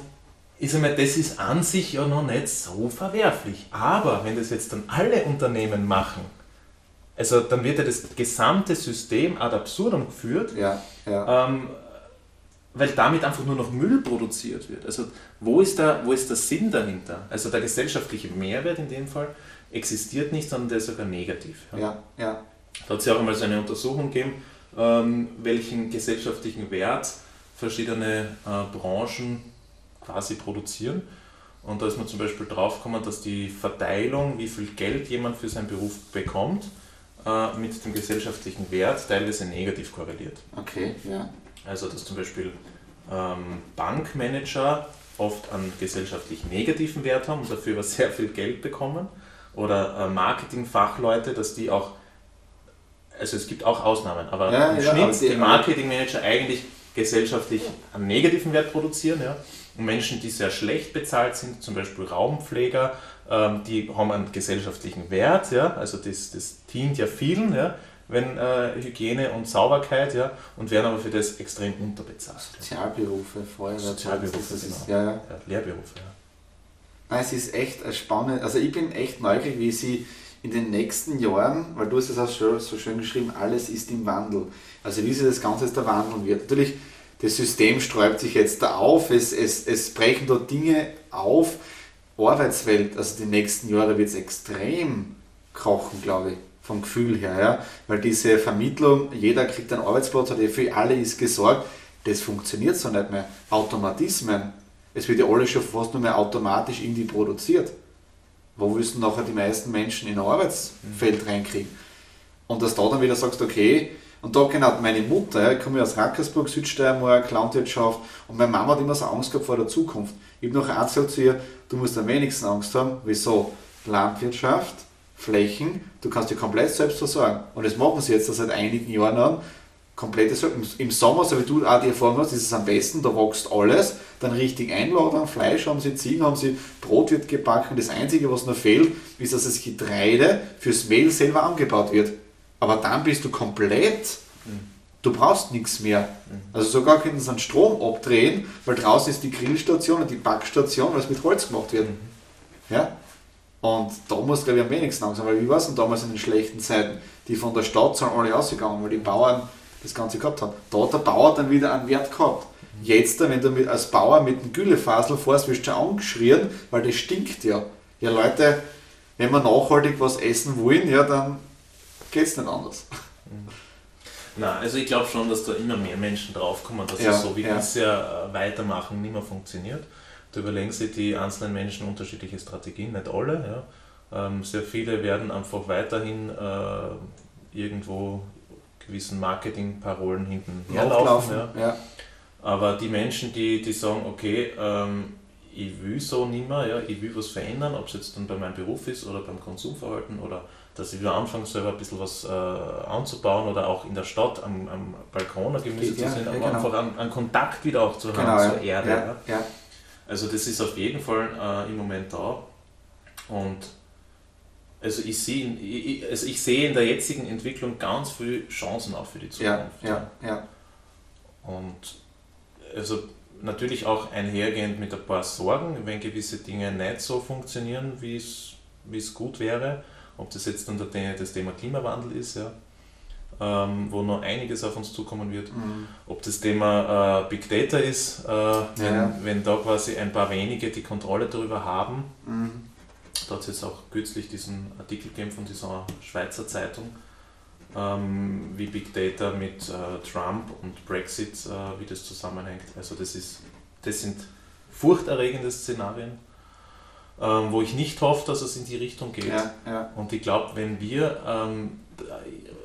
ich sag mal, das ist an sich ja noch nicht so verwerflich. Aber wenn das jetzt dann alle Unternehmen machen, also dann wird ja das gesamte System ad absurdum geführt, ja, ja. ähm, weil damit einfach nur noch Müll produziert wird. Also wo ist, der, wo ist der Sinn dahinter? Also der gesellschaftliche Mehrwert in dem Fall existiert nicht, sondern der ist sogar negativ. ja, ja. Da hat es ja auch einmal so eine Untersuchung gegeben, ähm, welchen gesellschaftlichen Wert verschiedene äh, Branchen quasi produzieren. Und da ist man zum Beispiel draufgekommen, dass die Verteilung, wie viel Geld jemand für seinen Beruf bekommt, äh, mit dem gesellschaftlichen Wert teilweise negativ korreliert. Okay, ja. Also dass zum Beispiel ähm, Bankmanager oft einen gesellschaftlich negativen Wert haben und dafür aber sehr viel Geld bekommen. Oder äh, Marketingfachleute, dass die auch, also es gibt auch Ausnahmen, aber Ja, im ja, Schnitt aber die- die Marketingmanager eigentlich gesellschaftlich einen negativen Wert produzieren. Ja? Und Menschen, die sehr schlecht bezahlt sind, zum Beispiel Raumpfleger, ähm, die haben einen gesellschaftlichen Wert, ja? also das, das dient ja vielen, ja? Wenn äh, Hygiene und Sauberkeit, ja? und werden aber für das extrem unterbezahlt. Sozialberufe, Feuerwehr, Sozialberufe, das ist, genau. ja, ja. Ja, Lehrberufe. Ja. Nein, es ist echt spannend. Also ich bin echt neugierig, wie sie in den nächsten Jahren, weil du hast es auch so schön geschrieben, alles ist im Wandel. Also wie sich das Ganze jetzt da wandeln wird. Natürlich, das System sträubt sich jetzt da auf, es, es, es brechen da Dinge auf. Arbeitswelt, also die nächsten Jahre wird es extrem kochen, glaube ich, vom Gefühl her. Ja? Weil diese Vermittlung, jeder kriegt einen Arbeitsplatz, hat eh für alle ist gesorgt, das funktioniert so nicht mehr. Automatismen, es wird ja alles schon fast nur mehr automatisch irgendwie produziert. Wo du nachher die meisten Menschen in ein Arbeitsfeld reinkriegen? Und dass da dann wieder sagst, okay, und da genau meine Mutter, ich komme aus Rackersburg, Südsteiermark, Landwirtschaft, und meine Mama hat immer so Angst gehabt vor der Zukunft. Ich habe noch gesagt zu ihr, du musst am wenigsten Angst haben. Wieso? Landwirtschaft, Flächen, du kannst dich komplett selbst versorgen. Und das machen sie jetzt seit einigen Jahren an. Komplett so- im- Sommer, so wie du auch die Erfahrung hast, ist es am besten, da wächst alles, dann richtig einlagern, Fleisch haben sie, Ziegen haben sie, Brot wird gebacken. Das Einzige, was noch fehlt, ist, dass das Getreide fürs Mehl selber angebaut wird. Aber dann bist du komplett, du brauchst nichts mehr. Also sogar könnten sie einen Strom abdrehen, weil draußen ist die Grillstation und die Backstation, weil es mit Holz gemacht wird. Ja? Und da muss glaube ich am wenigsten Angst haben, weil wie war es denn damals in den schlechten Zeiten? Die von der Stadt sind alle ausgegangen, weil die Bauern das Ganze gehabt haben. Da hat der Bauer dann wieder einen Wert gehabt. Jetzt, wenn du mit, als Bauer mit dem Güllefasel fährst, wirst du schon angeschrien, weil das stinkt ja. Ja Leute, wenn wir nachhaltig was essen wollen, ja dann geht es nicht anders. Na, also ich glaube schon, dass da immer mehr Menschen draufkommen, dass Ja, es so wie ja. bisher äh, weitermachen nicht mehr funktioniert. Da überlegen sich die einzelnen Menschen unterschiedliche Strategien, nicht alle. Ja. Ähm, sehr viele werden einfach weiterhin äh, irgendwo gewissen Marketingparolen hinten herlaufen. Ja. Ja. Aber die Menschen, die, die sagen, okay, ähm, ich will so nicht mehr, ja, ich will was verändern, ob es jetzt dann bei meinem Beruf ist oder beim Konsumverhalten oder dass ich wieder anfange, selber ein bisschen was äh, anzubauen oder auch in der Stadt am, am Balkon Gemüse Geht, zu sehen, ja, aber genau. einfach einen, einen Kontakt wieder auch zu haben Genau, zur ja. Erde. Ja. Also das ist auf jeden Fall äh, im Moment da. Und also ich sehe, in- ich, also ich sehe in der jetzigen Entwicklung ganz viele Chancen auch für die Ja, Zukunft. ja, ja. Und also natürlich auch einhergehend mit ein paar Sorgen, wenn gewisse Dinge nicht so funktionieren, wie es, wie es gut wäre. Ob das jetzt The- das Thema Klimawandel ist, ja, ähm, wo noch einiges auf uns zukommen wird. Mhm. Ob das Thema äh, Big Data ist, äh, wenn, Ja. wenn da quasi ein paar wenige die Kontrolle darüber haben. Mhm. Da hat es jetzt auch kürzlich diesen Artikel gegeben von dieser Schweizer Zeitung, ähm, wie Big Data mit äh, Trump und Brexit, äh, wie das zusammenhängt. Also das, ist, das sind furchterregende Szenarien, ähm, wo ich nicht hoffe, dass es in die Richtung geht. Ja, ja. Und ich glaube, wenn wir ähm,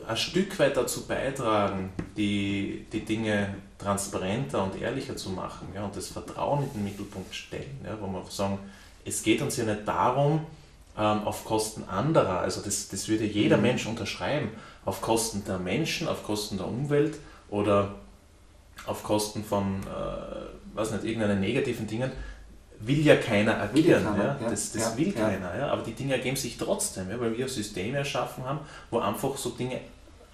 ein Stück weit dazu beitragen, die, die Dinge transparenter und ehrlicher zu machen ja, und das Vertrauen in den Mittelpunkt stellen, ja, wo wir sagen, es geht uns ja nicht darum, ähm, auf Kosten anderer, also das, das würde jeder mhm. Mensch unterschreiben, auf Kosten der Menschen, auf Kosten der Umwelt oder auf Kosten von, äh, was nicht, irgendeinen negativen Dingen, will ja keiner agieren. Ja, ja. Das, das ja, will keiner. Ja. Aber die Dinge ergeben sich trotzdem, ja, weil wir Systeme erschaffen haben, wo einfach so Dinge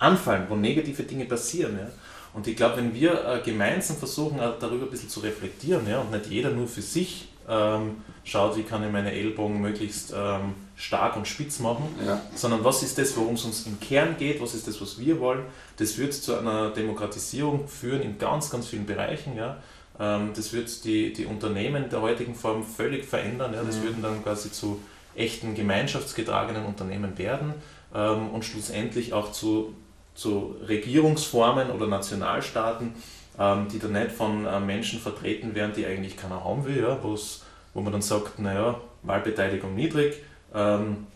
anfallen, wo negative Dinge passieren. Ja. Und ich glaube, wenn wir äh, gemeinsam versuchen, äh, darüber ein bisschen zu reflektieren ja, und nicht jeder nur für sich ähm, schaut, wie kann ich meine Ellbogen möglichst ähm, stark und spitz machen, ja. sondern was ist das, worum es uns im Kern geht, was ist das, was wir wollen. Das wird zu einer Demokratisierung führen in ganz, ganz vielen Bereichen. Ja. Ähm, das wird die, die Unternehmen der heutigen Form völlig verändern. Ja. Das mhm. würden dann quasi zu echten gemeinschaftsgetragenen Unternehmen werden ähm, und schlussendlich auch zu, zu Regierungsformen oder Nationalstaaten, ähm, die da nicht von äh, Menschen vertreten werden, die eigentlich keiner haben will, ja, wo man dann sagt, naja, Wahlbeteiligung niedrig ähm,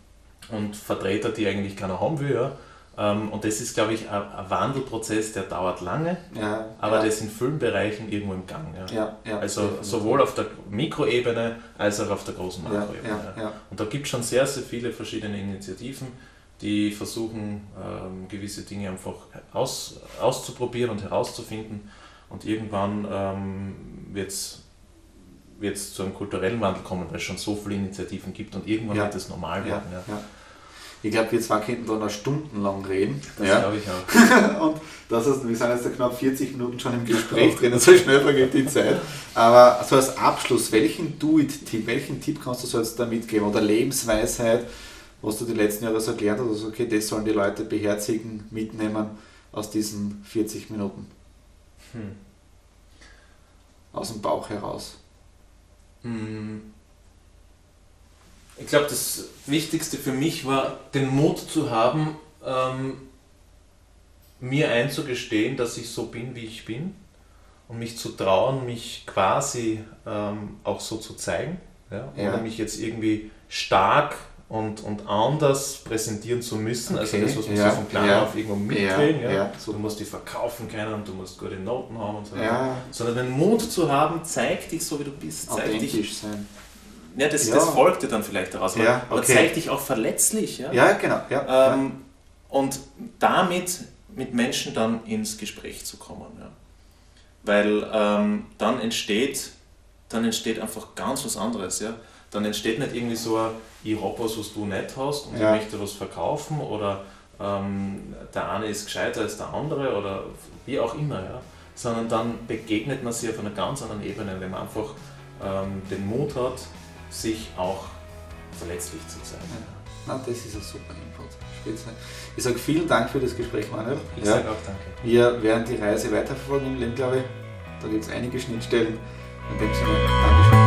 und Vertreter, die eigentlich keiner haben will. Ja. Ähm, und das ist, glaube ich, ein, ein Wandelprozess, der dauert lange, ja, aber ja. das in vielen Bereichen irgendwo im Gang. Ja also definitiv. sowohl auf der Mikroebene als auch auf der großen Makroebene. Und da gibt es schon sehr, sehr viele verschiedene Initiativen, die versuchen, ähm, gewisse Dinge einfach aus, auszuprobieren und herauszufinden. Und irgendwann ähm, wird es zu einem kulturellen Wandel kommen, weil es schon so viele Initiativen gibt und irgendwann wird es normal werden. Ich glaube, wir zwei könnten da noch stundenlang reden. Das ja. glaube ich auch. und das heißt, wir sind jetzt knapp 40 Minuten schon im Gespräch drin, so schnell vergeht die Zeit. Aber so als Abschluss, welchen Do-It-Tipp, welchen Tipp kannst du so jetzt da mitgeben? Oder Lebensweisheit, was du die letzten Jahre so erklärt hast, also okay, das sollen die Leute beherzigen, mitnehmen aus diesen 40 Minuten? Hm. Aus dem Bauch heraus. Hm ich glaube, das Wichtigste für mich war, den Mut zu haben, ähm, mir einzugestehen, dass ich so bin, wie ich bin und mich zu trauen, mich quasi ähm, auch so zu zeigen. Ja? Ja. Ohne mich jetzt irgendwie stark und, und anders präsentieren zu müssen, okay. also das, was man ja. so von klein auf irgendwo mitkriegen. Ja. Ja. So, du musst die verkaufen können und du musst gute Noten haben und so weiter. Sondern den Mut zu haben, zeig dich so, wie du bist. Zeig dich, sein ja, das, ja. das folgte dann vielleicht daraus. Ja, okay. Aber zeig dich auch verletzlich. Ja, ja genau. Ja, ähm, und damit mit Menschen dann ins Gespräch zu kommen. Ja. Weil ähm, dann entsteht dann entsteht einfach ganz was anderes. Ja. Dann entsteht nicht irgendwie so ein, ich habe was, was du nicht hast und ich möchte was verkaufen oder ähm, der eine ist gescheiter als der andere oder wie auch immer. Ja. Sondern dann begegnet man sich auf einer ganz anderen Ebene, wenn man einfach ähm, den Mut hat, sich auch verletzlich zu zeigen. Ja. Na, das ist ein super Input. Spitze. Ich sage vielen Dank für das Gespräch, Manuel. Ich ja. sage auch danke. Wir werden die Reise weiterverfolgen im Leben, glaube ich. Da gibt es einige Schnittstellen. In dem Sinne, Dankeschön.